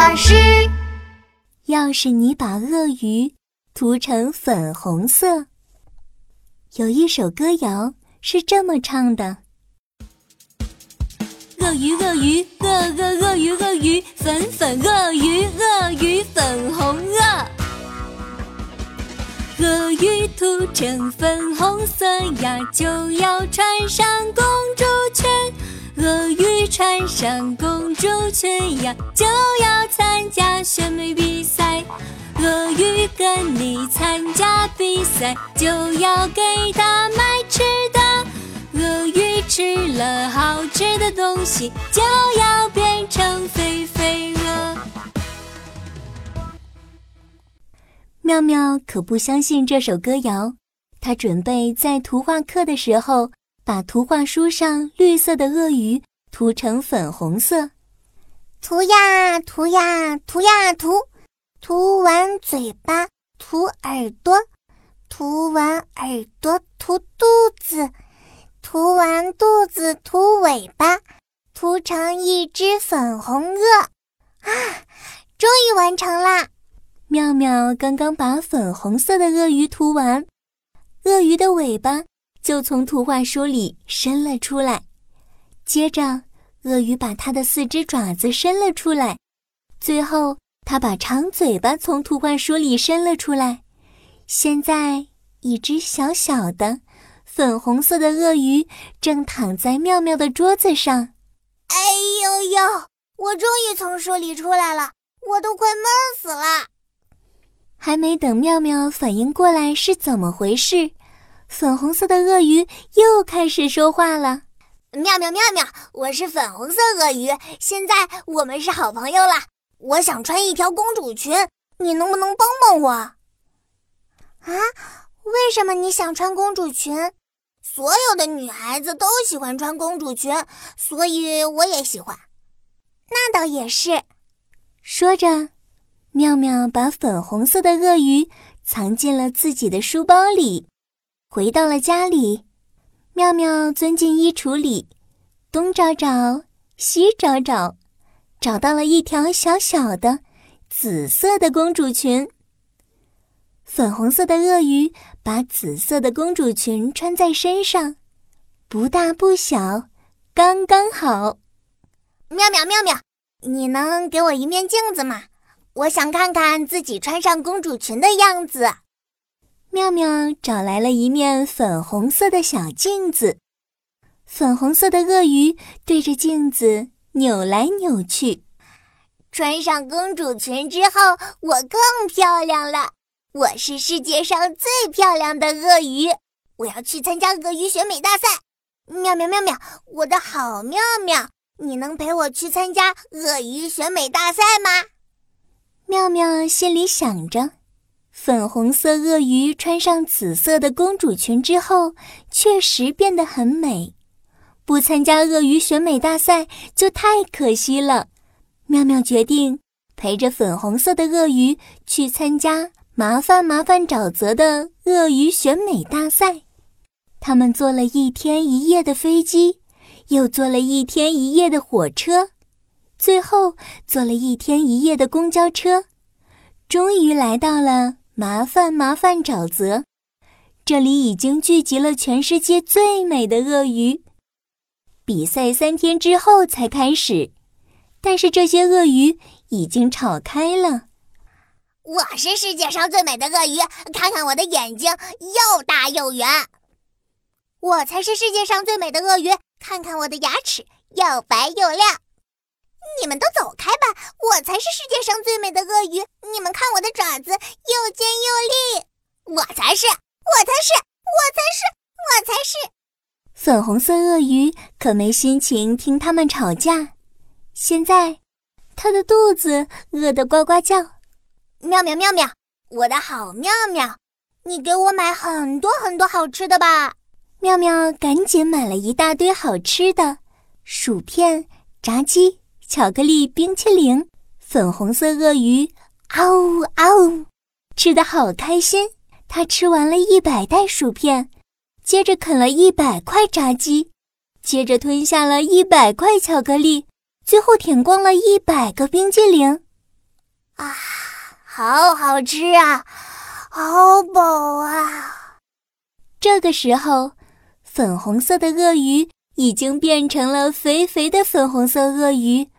巴士。要是你把鳄鱼涂成粉红色，有一首歌谣是这么唱的：鳄鱼，鳄鱼，鳄鳄鳄鱼，鳄鱼，粉粉鳄鱼，鳄鱼粉红鳄。鳄鱼涂成粉红色呀，就要穿上公主裙。鳄鱼穿上公主裙呀，就要参加选美比赛。鳄鱼跟你参加比赛，就要给它买吃的。鳄鱼吃了好吃的东西，就要变成肥肥鳄。妙妙可不相信这首歌谣，她准备在图画课的时候。把图画书上绿色的鳄鱼涂成粉红色，涂呀涂呀涂呀涂，涂完嘴巴涂耳朵，涂完耳朵涂肚子，涂完肚子涂尾巴，涂成一只粉红鳄。啊，终于完成啦！妙妙刚刚把粉红色的鳄鱼涂完，鳄鱼的尾巴。就从图画书里伸了出来，接着鳄鱼把它的四只爪子伸了出来，最后它把长嘴巴从图画书里伸了出来。现在，一只小小的粉红色的鳄鱼正躺在妙妙的桌子上。哎呦呦！我终于从书里出来了，我都快闷死了。还没等妙妙反应过来是怎么回事。粉红色的鳄鱼又开始说话了：“妙妙妙妙，我是粉红色鳄鱼，现在我们是好朋友了。我想穿一条公主裙，你能不能帮帮我？”啊？为什么你想穿公主裙？所有的女孩子都喜欢穿公主裙，所以我也喜欢。那倒也是。说着，妙妙把粉红色的鳄鱼藏进了自己的书包里。回到了家里，妙妙钻进衣橱里，东找找，西找找，找到了一条小小的紫色的公主裙。粉红色的鳄鱼把紫色的公主裙穿在身上，不大不小，刚刚好。妙妙妙妙，你能给我一面镜子吗？我想看看自己穿上公主裙的样子。妙妙找来了一面粉红色的小镜子，粉红色的鳄鱼对着镜子扭来扭去。穿上公主裙之后，我更漂亮了。我是世界上最漂亮的鳄鱼，我要去参加鳄鱼选美大赛。妙妙妙妙，我的好妙妙，你能陪我去参加鳄鱼选美大赛吗？妙妙心里想着。粉红色鳄鱼穿上紫色的公主裙之后，确实变得很美。不参加鳄鱼选美大赛就太可惜了。妙妙决定陪着粉红色的鳄鱼去参加麻烦麻烦沼泽的鳄鱼选美大赛。他们坐了一天一夜的飞机，又坐了一天一夜的火车，最后坐了一天一夜的公交车，终于来到了。麻烦麻烦沼泽，这里已经聚集了全世界最美的鳄鱼。比赛三天之后才开始，但是这些鳄鱼已经吵开了。我是世界上最美的鳄鱼，看看我的眼睛又大又圆。我才是世界上最美的鳄鱼，看看我的牙齿又白又亮。你们都走开吧！我才是世界上最美的鳄鱼。你们看我的爪子又尖又利，我才是，我才是，我才是，我才是。粉红色鳄鱼可没心情听他们吵架。现在，它的肚子饿得呱呱叫。妙妙妙妙，我的好妙妙，你给我买很多很多好吃的吧！妙妙赶紧买了一大堆好吃的，薯片、炸鸡。巧克力冰淇淋，粉红色鳄鱼，嗷呜嗷呜，吃的好开心。它吃完了一百袋薯片，接着啃了一百块炸鸡，接着吞下了一百块巧克力，最后舔光了一百个冰激凌。啊，好好吃啊，好饱啊！这个时候，粉红色的鳄鱼已经变成了肥肥的粉红色鳄鱼，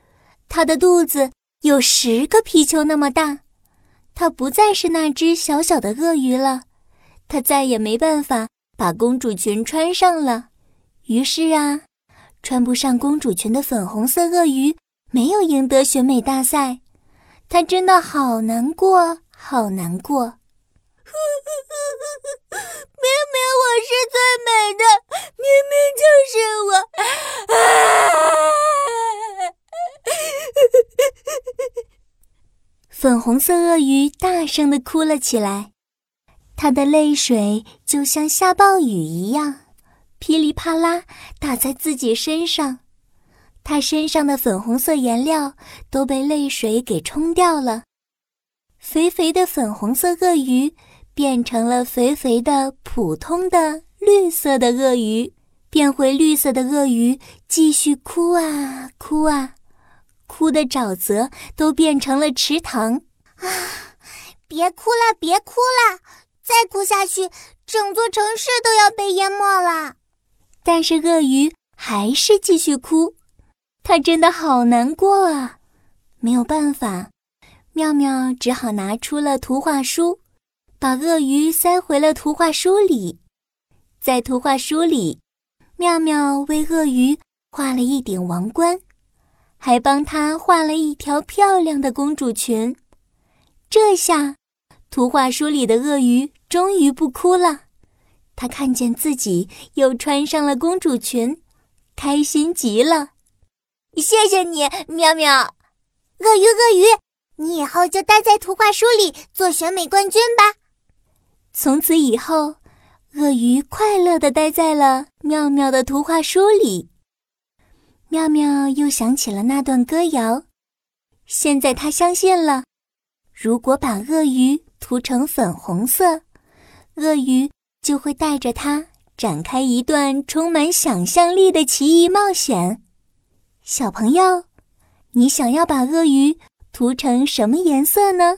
它的肚子有十个皮球那么大。它不再是那只小小的鳄鱼了，它再也没办法把公主裙穿上了。于是啊，穿不上公主裙的粉红色鳄鱼没有赢得选美大赛，它真的好难过，好难过。明明我是最美的，明明就是我。粉红色鳄鱼大声的哭了起来，它的泪水就像下暴雨一样。噼里啪啦打在自己身上，他身上的粉红色颜料都被泪水给冲掉了。肥肥的粉红色鳄鱼变成了肥肥的普通的绿色的鳄鱼，变回绿色的鳄鱼继续哭啊哭啊，哭的沼泽都变成了池塘啊！别哭了，别哭了，再哭下去，整座城市都要被淹没了。但是鳄鱼还是继续哭，它真的好难过啊！没有办法，妙妙只好拿出了图画书，把鳄鱼塞回了图画书里。在图画书里，妙妙为鳄鱼画了一顶王冠，还帮她画了一条漂亮的公主裙。这下，图画书里的鳄鱼终于不哭了。他看见自己又穿上了公主裙，开心极了。谢谢你，喵喵。鳄鱼，鳄鱼，你以后就待在图画书里做选美冠军吧。从此以后，鳄鱼快乐地待在了妙妙的图画书里。妙妙又想起了那段歌谣，现在他相信了：如果把鳄鱼涂成粉红色，鳄鱼。就会带着它展开一段充满想象力的奇异冒险。小朋友，你想要把鳄鱼涂成什么颜色呢？